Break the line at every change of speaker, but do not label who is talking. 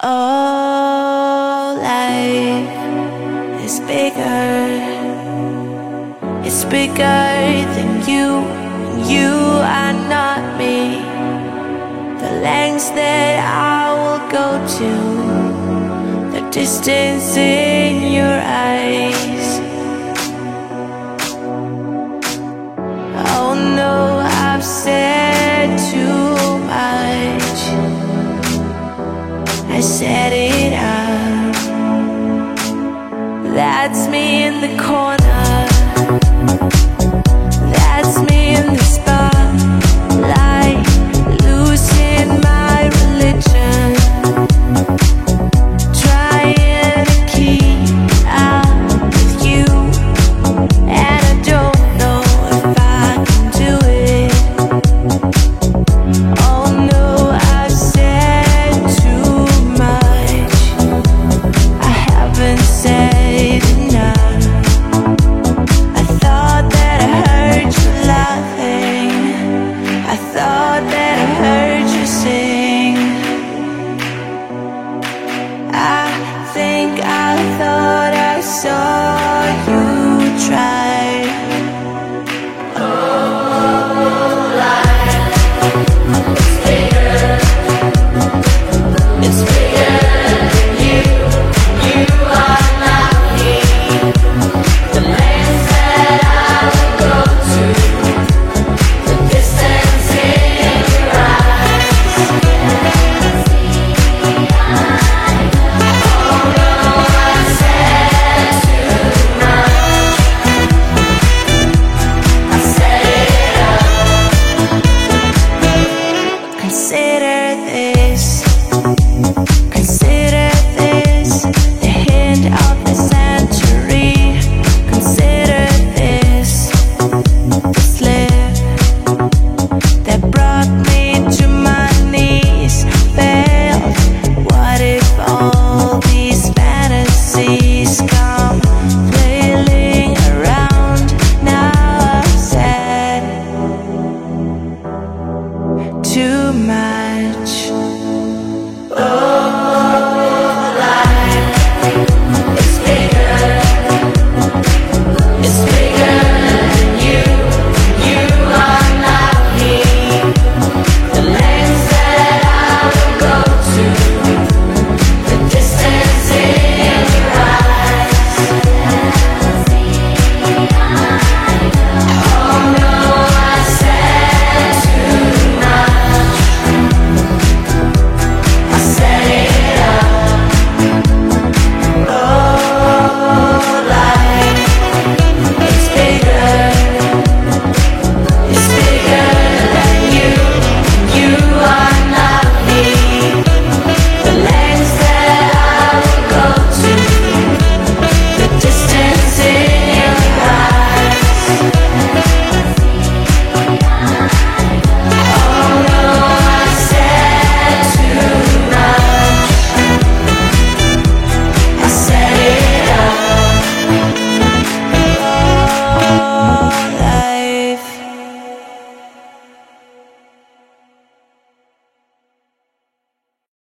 Oh, life is bigger. It's bigger than you. You are not me. The lengths that I will go to, the distance in your eyes. That's me in the corner. so too much.